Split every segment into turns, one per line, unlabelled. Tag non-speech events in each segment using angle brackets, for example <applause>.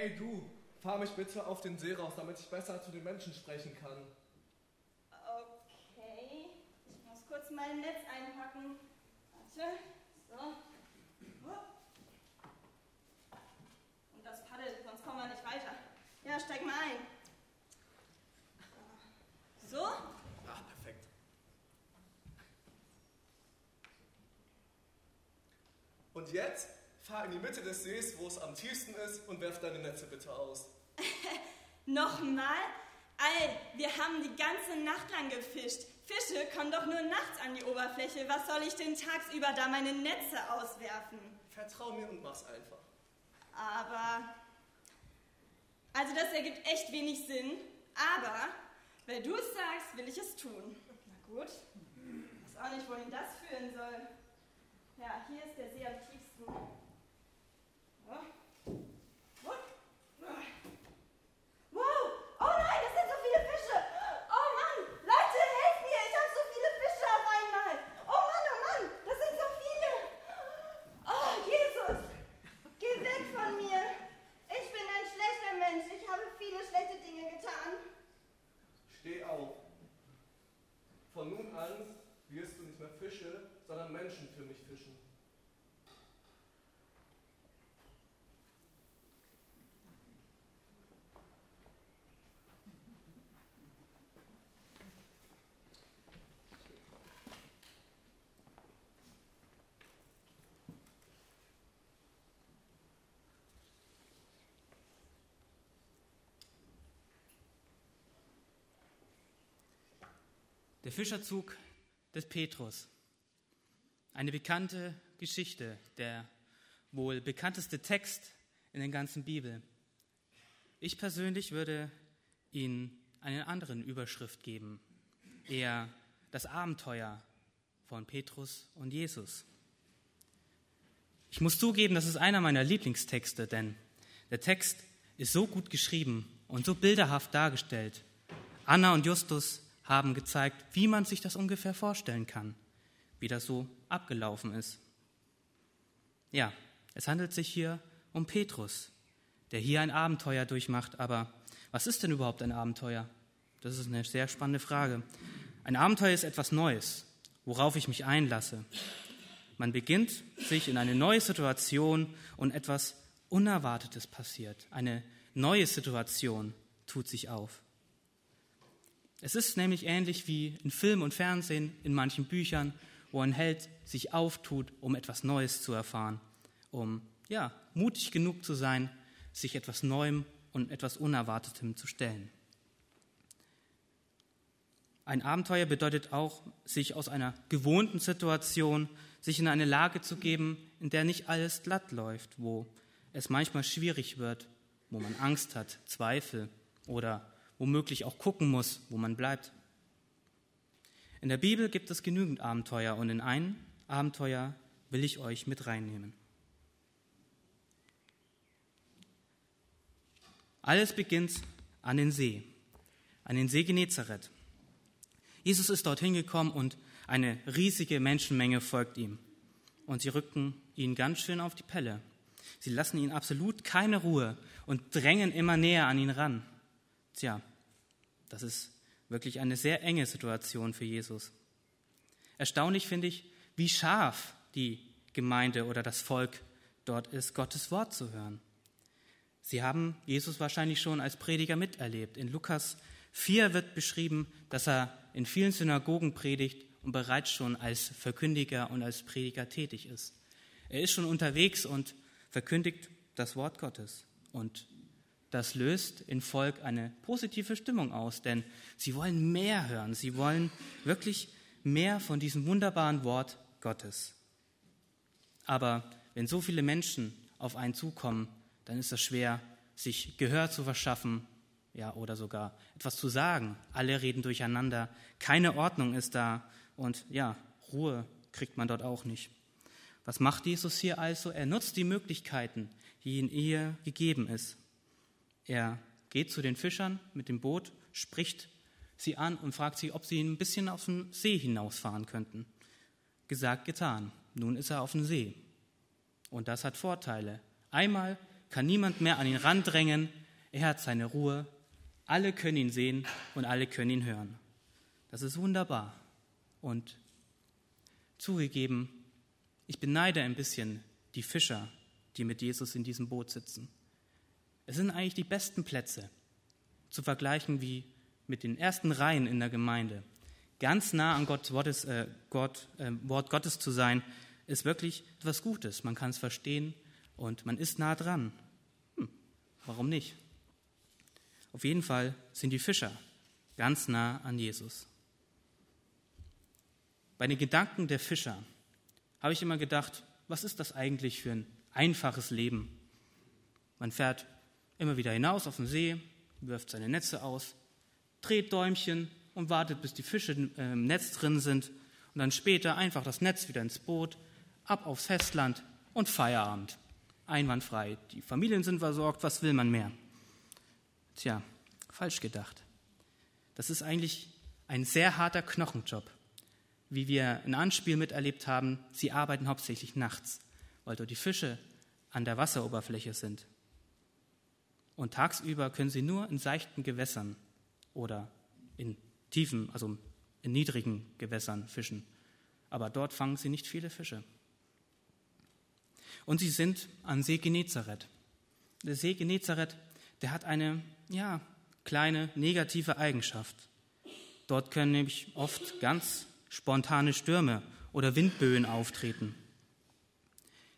Hey du, fahr mich bitte auf den See raus, damit ich besser zu den Menschen sprechen kann.
Okay, ich muss kurz mein Netz einpacken. Warte, so. Und das Paddel, sonst kommen wir nicht weiter. Ja, steig mal ein. So?
Ah, perfekt. Und jetzt fahr in die Mitte des Sees, wo es am tiefsten ist, und werf deine Netze bitte aus. <laughs>
Nochmal? Al, wir haben die ganze Nacht lang gefischt. Fische kommen doch nur nachts an die Oberfläche. Was soll ich denn tagsüber da meine Netze auswerfen?
Vertrau mir und mach's einfach.
Aber. Also, das ergibt echt wenig Sinn. Aber, weil du es sagst, will ich es tun. Na gut. Ich weiß auch nicht, wohin das führen soll. Ja, hier ist der See am tiefsten. Oh. What? Wow! Oh nein, das sind so viele Fische! Oh Mann! Leute, helft mir! Ich habe so viele Fische auf einmal! Oh Mann, oh Mann! Das sind so viele! Oh, Jesus! Geh weg von mir! Ich bin ein schlechter Mensch. Ich habe viele schlechte Dinge getan.
Steh auf. Von nun an wirst du nicht mehr Fische, sondern Menschen für mich fischen.
Der Fischerzug des Petrus. Eine bekannte Geschichte, der wohl bekannteste Text in der ganzen Bibel. Ich persönlich würde Ihnen eine andere Überschrift geben, eher das Abenteuer von Petrus und Jesus. Ich muss zugeben, das ist einer meiner Lieblingstexte, denn der Text ist so gut geschrieben und so bilderhaft dargestellt. Anna und Justus haben gezeigt, wie man sich das ungefähr vorstellen kann, wie das so abgelaufen ist. Ja, es handelt sich hier um Petrus, der hier ein Abenteuer durchmacht. Aber was ist denn überhaupt ein Abenteuer? Das ist eine sehr spannende Frage. Ein Abenteuer ist etwas Neues, worauf ich mich einlasse. Man beginnt sich in eine neue Situation und etwas Unerwartetes passiert. Eine neue Situation tut sich auf. Es ist nämlich ähnlich wie in Film und Fernsehen, in manchen Büchern, wo ein Held sich auftut, um etwas Neues zu erfahren, um ja, mutig genug zu sein, sich etwas Neuem und etwas Unerwartetem zu stellen. Ein Abenteuer bedeutet auch, sich aus einer gewohnten Situation, sich in eine Lage zu geben, in der nicht alles glatt läuft, wo es manchmal schwierig wird, wo man Angst hat, Zweifel oder womöglich auch gucken muss, wo man bleibt. In der Bibel gibt es genügend Abenteuer und in ein Abenteuer will ich euch mit reinnehmen. Alles beginnt an den See, an den See Genezareth. Jesus ist dorthin gekommen und eine riesige Menschenmenge folgt ihm. Und sie rücken ihn ganz schön auf die Pelle. Sie lassen ihn absolut keine Ruhe und drängen immer näher an ihn ran. Tja, das ist wirklich eine sehr enge Situation für Jesus. Erstaunlich finde ich, wie scharf die Gemeinde oder das Volk dort ist, Gottes Wort zu hören. Sie haben Jesus wahrscheinlich schon als Prediger miterlebt. In Lukas 4 wird beschrieben, dass er in vielen Synagogen predigt und bereits schon als Verkündiger und als Prediger tätig ist. Er ist schon unterwegs und verkündigt das Wort Gottes. Und das löst in Volk eine positive Stimmung aus, denn sie wollen mehr hören, sie wollen wirklich mehr von diesem wunderbaren Wort Gottes. Aber wenn so viele Menschen auf einen zukommen, dann ist es schwer, sich Gehör zu verschaffen, ja, oder sogar etwas zu sagen. Alle reden durcheinander, keine Ordnung ist da und ja, Ruhe kriegt man dort auch nicht. Was macht Jesus hier also? Er nutzt die Möglichkeiten, die in ihr gegeben ist. Er geht zu den Fischern mit dem Boot, spricht sie an und fragt sie, ob sie ein bisschen auf den See hinausfahren könnten. Gesagt, getan. Nun ist er auf dem See. Und das hat Vorteile. Einmal kann niemand mehr an ihn randrängen. Er hat seine Ruhe. Alle können ihn sehen und alle können ihn hören. Das ist wunderbar. Und zugegeben, ich beneide ein bisschen die Fischer, die mit Jesus in diesem Boot sitzen. Es sind eigentlich die besten Plätze, zu vergleichen wie mit den ersten Reihen in der Gemeinde. Ganz nah an Gott, Wortes, äh, Gott, äh, Wort Gottes zu sein, ist wirklich etwas Gutes. Man kann es verstehen und man ist nah dran. Hm, warum nicht? Auf jeden Fall sind die Fischer ganz nah an Jesus. Bei den Gedanken der Fischer habe ich immer gedacht, was ist das eigentlich für ein einfaches Leben? Man fährt immer wieder hinaus auf den See, wirft seine Netze aus, dreht Däumchen und wartet, bis die Fische im Netz drin sind und dann später einfach das Netz wieder ins Boot, ab aufs Festland und Feierabend. Einwandfrei. Die Familien sind versorgt, was will man mehr? Tja, falsch gedacht. Das ist eigentlich ein sehr harter Knochenjob. Wie wir in Anspiel miterlebt haben, sie arbeiten hauptsächlich nachts, weil dort die Fische an der Wasseroberfläche sind. Und tagsüber können sie nur in seichten Gewässern oder in tiefen, also in niedrigen Gewässern fischen. Aber dort fangen sie nicht viele Fische. Und sie sind am See Genezareth. Der See Genezareth, der hat eine, ja, kleine negative Eigenschaft. Dort können nämlich oft ganz spontane Stürme oder Windböen auftreten.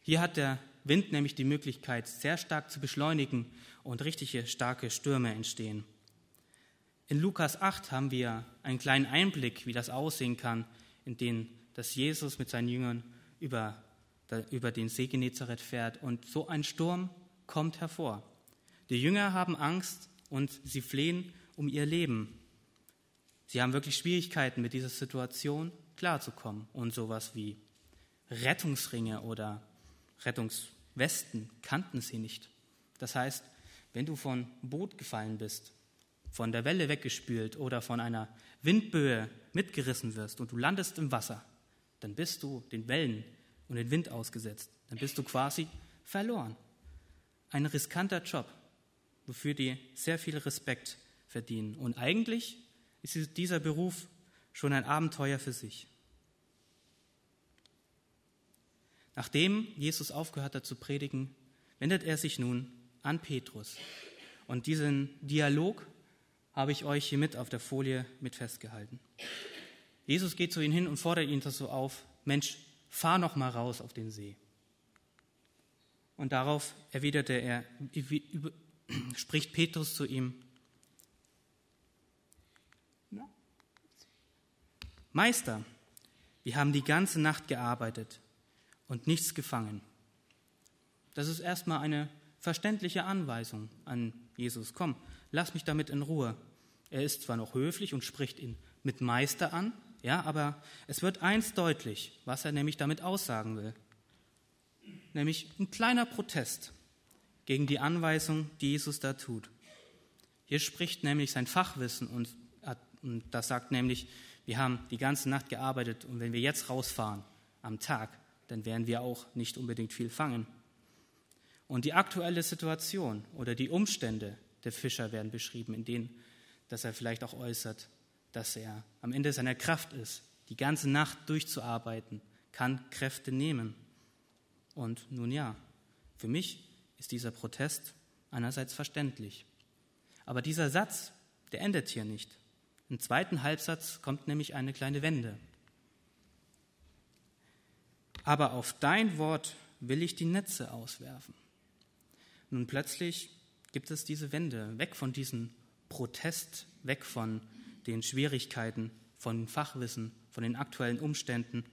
Hier hat der Wind nämlich die Möglichkeit, sehr stark zu beschleunigen und richtige starke Stürme entstehen. In Lukas 8 haben wir einen kleinen Einblick, wie das aussehen kann, in dem dass Jesus mit seinen Jüngern über, über den See Genezareth fährt und so ein Sturm kommt hervor. Die Jünger haben Angst und sie flehen um ihr Leben. Sie haben wirklich Schwierigkeiten, mit dieser Situation klarzukommen und sowas wie Rettungsringe oder Rettungswesten kannten sie nicht. Das heißt, wenn du von Boot gefallen bist, von der Welle weggespült oder von einer Windböe mitgerissen wirst und du landest im Wasser, dann bist du den Wellen und den Wind ausgesetzt. Dann bist du quasi verloren. Ein riskanter Job, wofür die sehr viel Respekt verdienen. Und eigentlich ist dieser Beruf schon ein Abenteuer für sich. Nachdem Jesus aufgehört hat zu predigen, wendet er sich nun an Petrus. Und diesen Dialog habe ich euch hier mit auf der Folie mit festgehalten. Jesus geht zu ihm hin und fordert ihn so auf, Mensch, fahr noch mal raus auf den See. Und darauf erwiderte er, <clears throat> spricht Petrus zu ihm, Meister, wir haben die ganze Nacht gearbeitet und nichts gefangen. Das ist erstmal eine verständliche Anweisung an Jesus. Komm, lass mich damit in Ruhe. Er ist zwar noch höflich und spricht ihn mit Meister an, ja, aber es wird eins deutlich, was er nämlich damit aussagen will. Nämlich ein kleiner Protest gegen die Anweisung, die Jesus da tut. Hier spricht nämlich sein Fachwissen und, und das sagt nämlich, wir haben die ganze Nacht gearbeitet und wenn wir jetzt rausfahren am Tag, dann werden wir auch nicht unbedingt viel fangen. Und die aktuelle Situation oder die Umstände der Fischer werden beschrieben, in denen, dass er vielleicht auch äußert, dass er am Ende seiner Kraft ist, die ganze Nacht durchzuarbeiten, kann Kräfte nehmen. Und nun ja, für mich ist dieser Protest einerseits verständlich. Aber dieser Satz, der endet hier nicht. Im zweiten Halbsatz kommt nämlich eine kleine Wende aber auf dein Wort will ich die Netze auswerfen. Nun plötzlich gibt es diese Wende, weg von diesem Protest, weg von den Schwierigkeiten, von Fachwissen, von den aktuellen Umständen.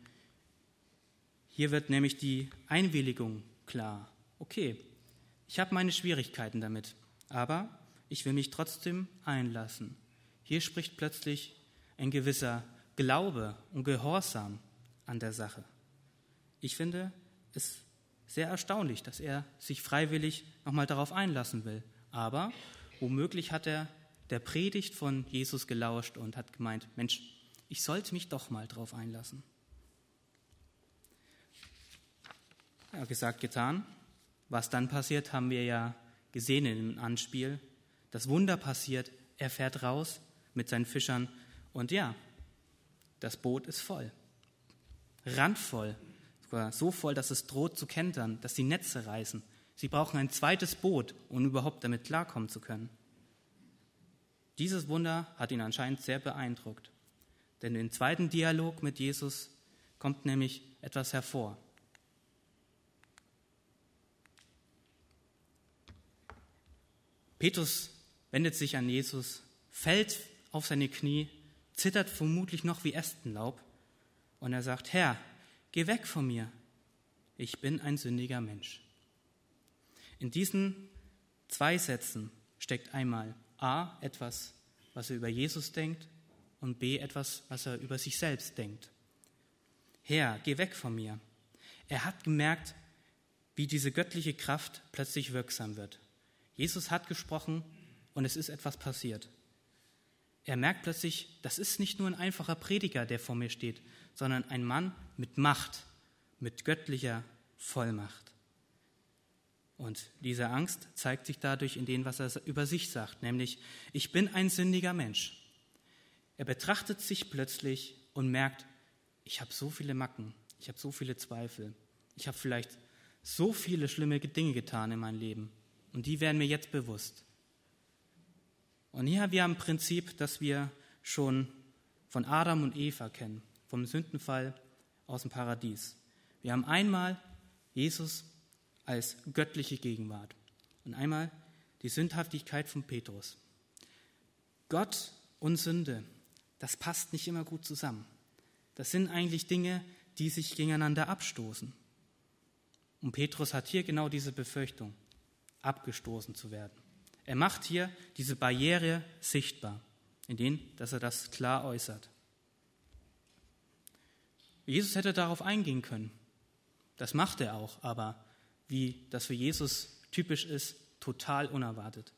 Hier wird nämlich die Einwilligung klar. Okay, ich habe meine Schwierigkeiten damit, aber ich will mich trotzdem einlassen. Hier spricht plötzlich ein gewisser Glaube und Gehorsam an der Sache. Ich finde es sehr erstaunlich, dass er sich freiwillig nochmal darauf einlassen will. Aber womöglich hat er der Predigt von Jesus gelauscht und hat gemeint, Mensch, ich sollte mich doch mal darauf einlassen. Ja, gesagt, getan. Was dann passiert, haben wir ja gesehen im Anspiel. Das Wunder passiert, er fährt raus mit seinen Fischern und ja, das Boot ist voll. Randvoll. Sogar so voll, dass es droht zu kentern, dass die Netze reißen. Sie brauchen ein zweites Boot, um überhaupt damit klarkommen zu können. Dieses Wunder hat ihn anscheinend sehr beeindruckt. Denn im zweiten Dialog mit Jesus kommt nämlich etwas hervor. Petrus wendet sich an Jesus, fällt auf seine Knie, zittert vermutlich noch wie Ästenlaub und er sagt, Herr, geh weg von mir, ich bin ein sündiger Mensch. In diesen zwei Sätzen steckt einmal A etwas, was er über Jesus denkt und B etwas, was er über sich selbst denkt. Herr, geh weg von mir. Er hat gemerkt, wie diese göttliche Kraft plötzlich wirksam wird. Jesus hat gesprochen und es ist etwas passiert. Er merkt plötzlich, das ist nicht nur ein einfacher Prediger, der vor mir steht, sondern ein Mann mit Macht, mit göttlicher Vollmacht. Und diese Angst zeigt sich dadurch in dem, was er über sich sagt, nämlich, ich bin ein sündiger Mensch. Er betrachtet sich plötzlich und merkt, ich habe so viele Macken, ich habe so viele Zweifel, ich habe vielleicht so viele schlimme Dinge getan in meinem Leben und die werden mir jetzt bewusst. Und hier haben wir ein Prinzip, das wir schon von Adam und Eva kennen, vom Sündenfall aus dem Paradies. Wir haben einmal Jesus als göttliche Gegenwart und einmal die Sündhaftigkeit von Petrus. Gott und Sünde das passt nicht immer gut zusammen. Das sind eigentlich Dinge, die sich gegeneinander abstoßen. Und Petrus hat hier genau diese Befürchtung, abgestoßen zu werden. Er macht hier diese Barriere sichtbar, indem dass er das klar äußert. Jesus hätte darauf eingehen können. Das macht er auch, aber wie das für Jesus typisch ist, total unerwartet.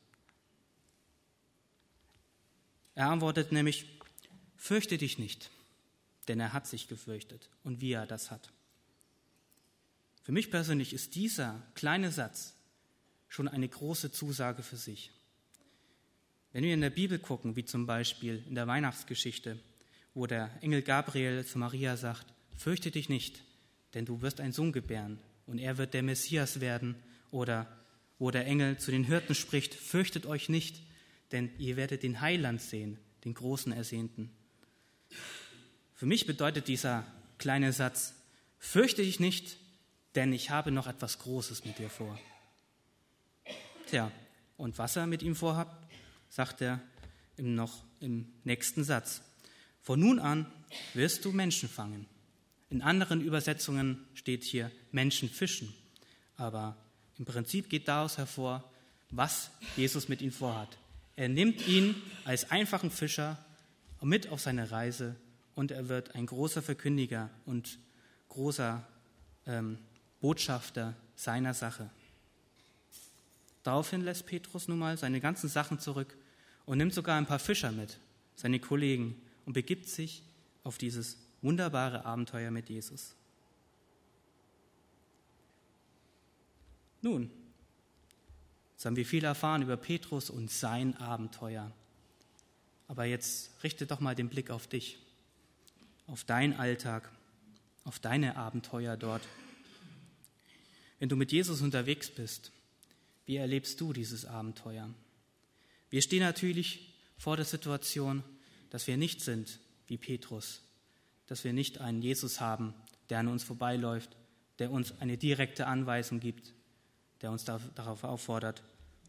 Er antwortet nämlich, Fürchte dich nicht, denn er hat sich gefürchtet und wie er das hat. Für mich persönlich ist dieser kleine Satz schon eine große Zusage für sich. Wenn wir in der Bibel gucken, wie zum Beispiel in der Weihnachtsgeschichte, wo der Engel Gabriel zu Maria sagt, fürchte dich nicht, denn du wirst einen Sohn gebären und er wird der Messias werden, oder wo der Engel zu den Hirten spricht, fürchtet euch nicht, denn ihr werdet den Heiland sehen, den großen Ersehnten. Für mich bedeutet dieser kleine Satz, fürchte dich nicht, denn ich habe noch etwas Großes mit dir vor. Tja, und was er mit ihm vorhat, sagt er im noch im nächsten Satz. Von nun an wirst du Menschen fangen. In anderen Übersetzungen steht hier Menschen fischen. Aber im Prinzip geht daraus hervor, was Jesus mit ihm vorhat. Er nimmt ihn als einfachen Fischer mit auf seine Reise und er wird ein großer Verkündiger und großer ähm, Botschafter seiner Sache. Daraufhin lässt Petrus nun mal seine ganzen Sachen zurück und nimmt sogar ein paar Fischer mit, seine Kollegen, und begibt sich auf dieses wunderbare Abenteuer mit Jesus. Nun, jetzt haben wir viel erfahren über Petrus und sein Abenteuer. Aber jetzt richte doch mal den Blick auf dich, auf deinen Alltag, auf deine Abenteuer dort. Wenn du mit Jesus unterwegs bist, wie erlebst du dieses Abenteuer? Wir stehen natürlich vor der Situation, dass wir nicht sind wie Petrus, dass wir nicht einen Jesus haben, der an uns vorbeiläuft, der uns eine direkte Anweisung gibt, der uns darauf auffordert,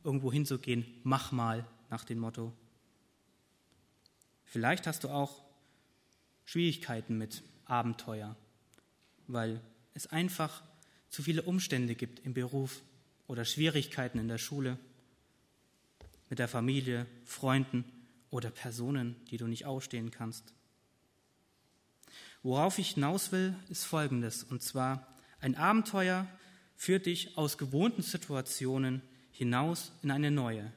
irgendwo hinzugehen, mach mal nach dem Motto, Vielleicht hast du auch Schwierigkeiten mit Abenteuer, weil es einfach zu viele Umstände gibt im Beruf oder Schwierigkeiten in der Schule, mit der Familie, Freunden oder Personen, die du nicht ausstehen kannst. Worauf ich hinaus will, ist Folgendes, und zwar ein Abenteuer führt dich aus gewohnten Situationen hinaus in eine neue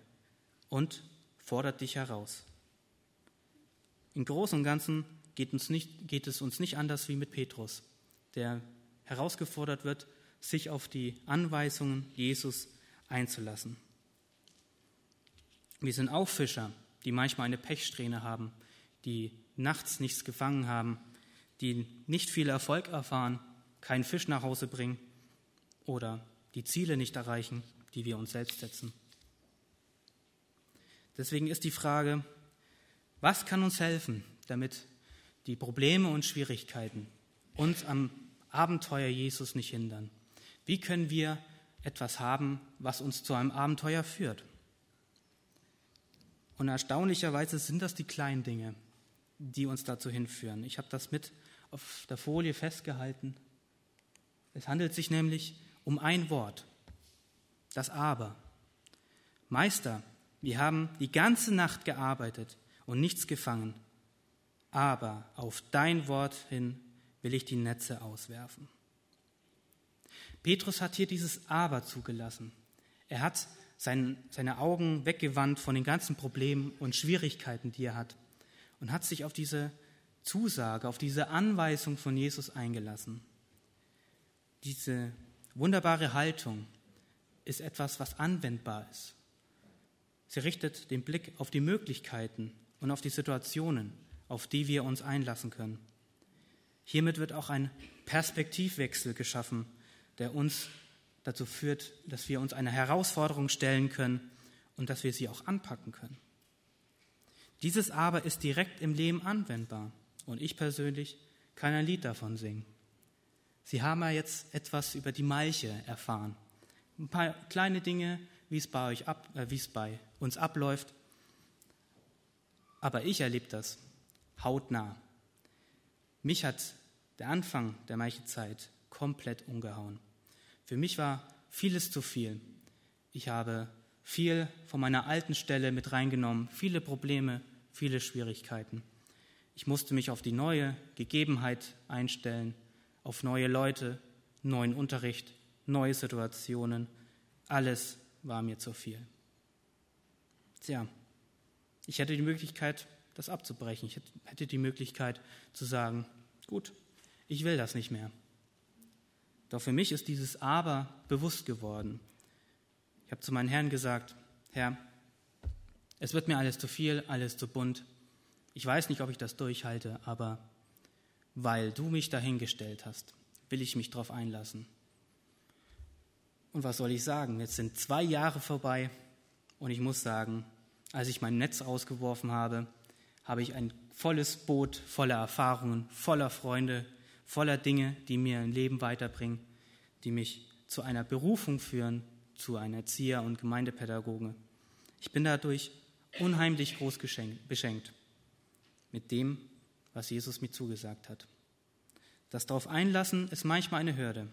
und fordert dich heraus. Im Großen und Ganzen geht, uns nicht, geht es uns nicht anders wie mit Petrus, der herausgefordert wird, sich auf die Anweisungen Jesus einzulassen. Wir sind auch Fischer, die manchmal eine Pechsträhne haben, die nachts nichts gefangen haben, die nicht viel Erfolg erfahren, keinen Fisch nach Hause bringen oder die Ziele nicht erreichen, die wir uns selbst setzen. Deswegen ist die Frage, was kann uns helfen, damit die Probleme und Schwierigkeiten uns am Abenteuer Jesus nicht hindern? Wie können wir etwas haben, was uns zu einem Abenteuer führt? Und erstaunlicherweise sind das die kleinen Dinge, die uns dazu hinführen. Ich habe das mit auf der Folie festgehalten. Es handelt sich nämlich um ein Wort, das Aber. Meister, wir haben die ganze Nacht gearbeitet und nichts gefangen, aber auf dein Wort hin will ich die Netze auswerfen. Petrus hat hier dieses Aber zugelassen. Er hat sein, seine Augen weggewandt von den ganzen Problemen und Schwierigkeiten, die er hat, und hat sich auf diese Zusage, auf diese Anweisung von Jesus eingelassen. Diese wunderbare Haltung ist etwas, was anwendbar ist. Sie richtet den Blick auf die Möglichkeiten und auf die Situationen, auf die wir uns einlassen können. Hiermit wird auch ein Perspektivwechsel geschaffen, der uns dazu führt, dass wir uns einer Herausforderung stellen können und dass wir sie auch anpacken können. Dieses aber ist direkt im Leben anwendbar und ich persönlich kann ein Lied davon singen. Sie haben ja jetzt etwas über die Malche erfahren. Ein paar kleine Dinge, wie es bei, euch ab, äh, wie es bei uns abläuft. Aber ich erlebe das hautnah. Mich hat der Anfang der Malchezeit komplett umgehauen. Für mich war vieles zu viel. Ich habe viel von meiner alten Stelle mit reingenommen, viele Probleme, viele Schwierigkeiten. Ich musste mich auf die neue Gegebenheit einstellen, auf neue Leute, neuen Unterricht, neue Situationen. Alles war mir zu viel. Tja, ich hätte die Möglichkeit, das abzubrechen. Ich hätte die Möglichkeit zu sagen, gut, ich will das nicht mehr. Doch für mich ist dieses Aber bewusst geworden. Ich habe zu meinem Herrn gesagt, Herr, es wird mir alles zu viel, alles zu bunt. Ich weiß nicht, ob ich das durchhalte, aber weil du mich dahingestellt hast, will ich mich darauf einlassen. Und was soll ich sagen? Jetzt sind zwei Jahre vorbei und ich muss sagen, als ich mein Netz ausgeworfen habe, habe ich ein volles Boot voller Erfahrungen, voller Freunde, voller Dinge, die mir ein Leben weiterbringen, die mich zu einer Berufung führen, zu einem Erzieher und Gemeindepädagoge. Ich bin dadurch unheimlich groß beschenkt mit dem, was Jesus mir zugesagt hat. Das darauf einlassen ist manchmal eine Hürde.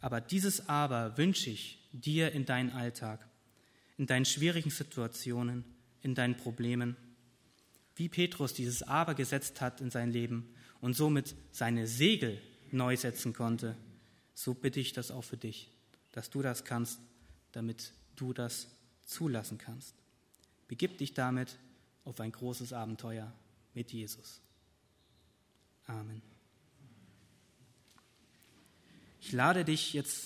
Aber dieses Aber wünsche ich dir in deinen Alltag, in deinen schwierigen Situationen, in deinen Problemen. Wie Petrus dieses Aber gesetzt hat in sein Leben und somit seine Segel neu setzen konnte, so bitte ich das auch für dich, dass du das kannst, damit du das zulassen kannst. Begib dich damit auf ein großes Abenteuer mit Jesus. Amen. Ich lade dich jetzt